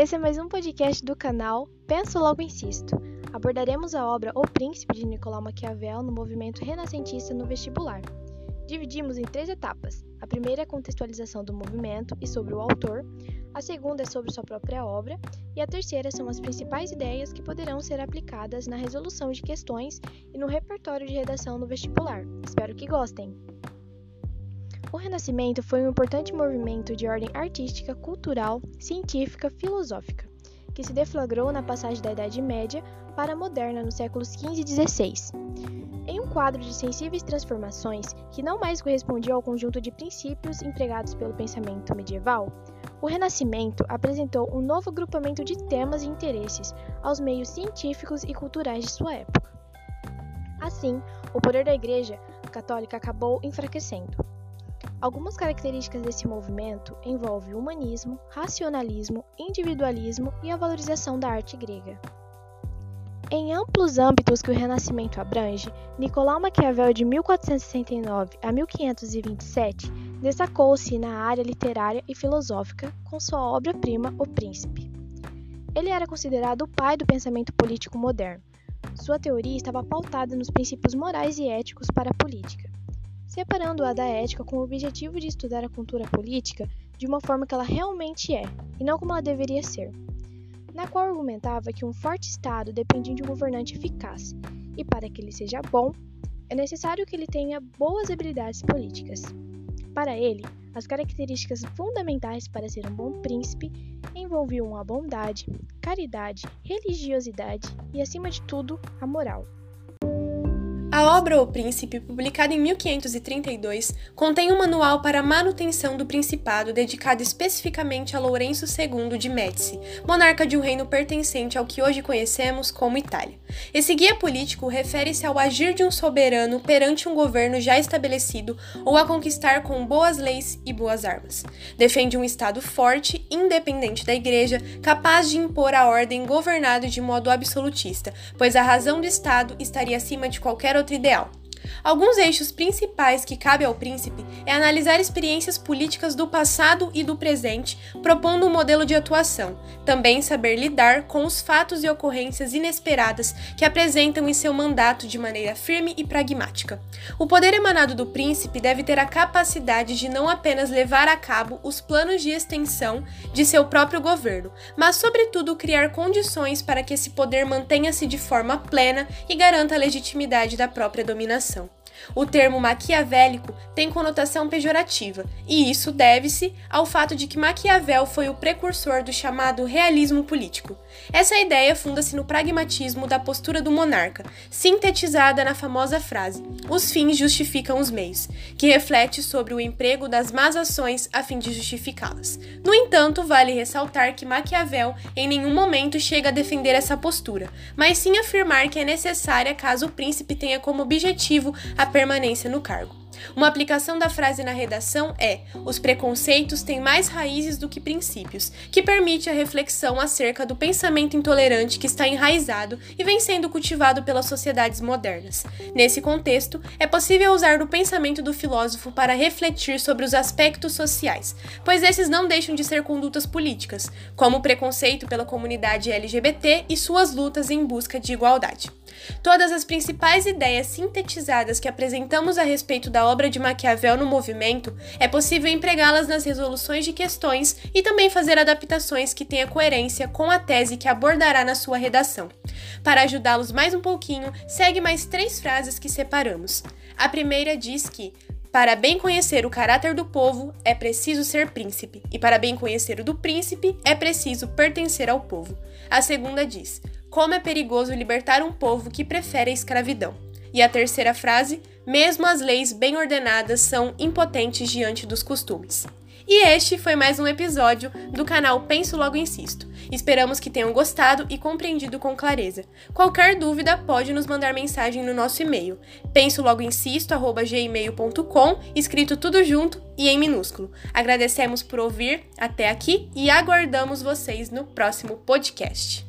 Esse é mais um podcast do canal Penso Logo Insisto. Abordaremos a obra O Príncipe de Nicolau Maquiavel no movimento renascentista no vestibular. Dividimos em três etapas. A primeira é a contextualização do movimento e sobre o autor, a segunda é sobre sua própria obra, e a terceira são as principais ideias que poderão ser aplicadas na resolução de questões e no repertório de redação no vestibular. Espero que gostem! O Renascimento foi um importante movimento de ordem artística, cultural, científica, filosófica, que se deflagrou na passagem da Idade Média para a moderna nos séculos XV e XVI. Em um quadro de sensíveis transformações que não mais correspondia ao conjunto de princípios empregados pelo pensamento medieval, o Renascimento apresentou um novo agrupamento de temas e interesses aos meios científicos e culturais de sua época. Assim, o poder da Igreja Católica acabou enfraquecendo. Algumas características desse movimento envolvem humanismo, racionalismo, individualismo e a valorização da arte grega. Em amplos âmbitos que o Renascimento abrange, Nicolau Maquiavel de 1469 a 1527 destacou-se na área literária e filosófica com sua obra-prima O Príncipe. Ele era considerado o pai do pensamento político moderno. Sua teoria estava pautada nos princípios morais e éticos para a política separando-a da ética com o objetivo de estudar a cultura política de uma forma que ela realmente é, e não como ela deveria ser, na qual argumentava que um forte Estado depende de um governante eficaz, e para que ele seja bom, é necessário que ele tenha boas habilidades políticas. Para ele, as características fundamentais para ser um bom príncipe envolviam a bondade, caridade, religiosidade e, acima de tudo, a moral. A obra O Príncipe, publicada em 1532, contém um manual para a manutenção do principado dedicado especificamente a Lourenço II de Médici, monarca de um reino pertencente ao que hoje conhecemos como Itália. Esse guia político refere-se ao agir de um soberano perante um governo já estabelecido ou a conquistar com boas leis e boas armas. Defende um Estado forte, independente da Igreja, capaz de impor a ordem governado de modo absolutista, pois a razão do Estado estaria acima de qualquer outro ideal. Alguns eixos principais que cabe ao príncipe é analisar experiências políticas do passado e do presente, propondo um modelo de atuação, também saber lidar com os fatos e ocorrências inesperadas que apresentam em seu mandato de maneira firme e pragmática. O poder emanado do príncipe deve ter a capacidade de não apenas levar a cabo os planos de extensão de seu próprio governo, mas, sobretudo, criar condições para que esse poder mantenha-se de forma plena e garanta a legitimidade da própria dominação. O termo maquiavélico tem conotação pejorativa, e isso deve-se ao fato de que Maquiavel foi o precursor do chamado realismo político. Essa ideia funda-se no pragmatismo da postura do monarca, sintetizada na famosa frase: os fins justificam os meios, que reflete sobre o emprego das más ações a fim de justificá-las. No entanto, vale ressaltar que Maquiavel em nenhum momento chega a defender essa postura, mas sim afirmar que é necessária caso o príncipe tenha como objetivo a permanência no cargo. Uma aplicação da frase na redação é: os preconceitos têm mais raízes do que princípios, que permite a reflexão acerca do pensamento intolerante que está enraizado e vem sendo cultivado pelas sociedades modernas. Nesse contexto, é possível usar o pensamento do filósofo para refletir sobre os aspectos sociais, pois esses não deixam de ser condutas políticas, como o preconceito pela comunidade LGBT e suas lutas em busca de igualdade. Todas as principais ideias sintetizadas que apresentamos a respeito da obra de Maquiavel no movimento, é possível empregá-las nas resoluções de questões e também fazer adaptações que tenham coerência com a tese que abordará na sua redação. Para ajudá-los mais um pouquinho, segue mais três frases que separamos. A primeira diz que para bem conhecer o caráter do povo, é preciso ser príncipe, e para bem conhecer o do príncipe, é preciso pertencer ao povo. A segunda diz: Como é perigoso libertar um povo que prefere a escravidão. E a terceira frase: mesmo as leis bem ordenadas são impotentes diante dos costumes. E este foi mais um episódio do canal Penso Logo Insisto. Esperamos que tenham gostado e compreendido com clareza. Qualquer dúvida pode nos mandar mensagem no nosso e-mail, pensologoinsisto@gmail.com, escrito tudo junto e em minúsculo. Agradecemos por ouvir até aqui e aguardamos vocês no próximo podcast.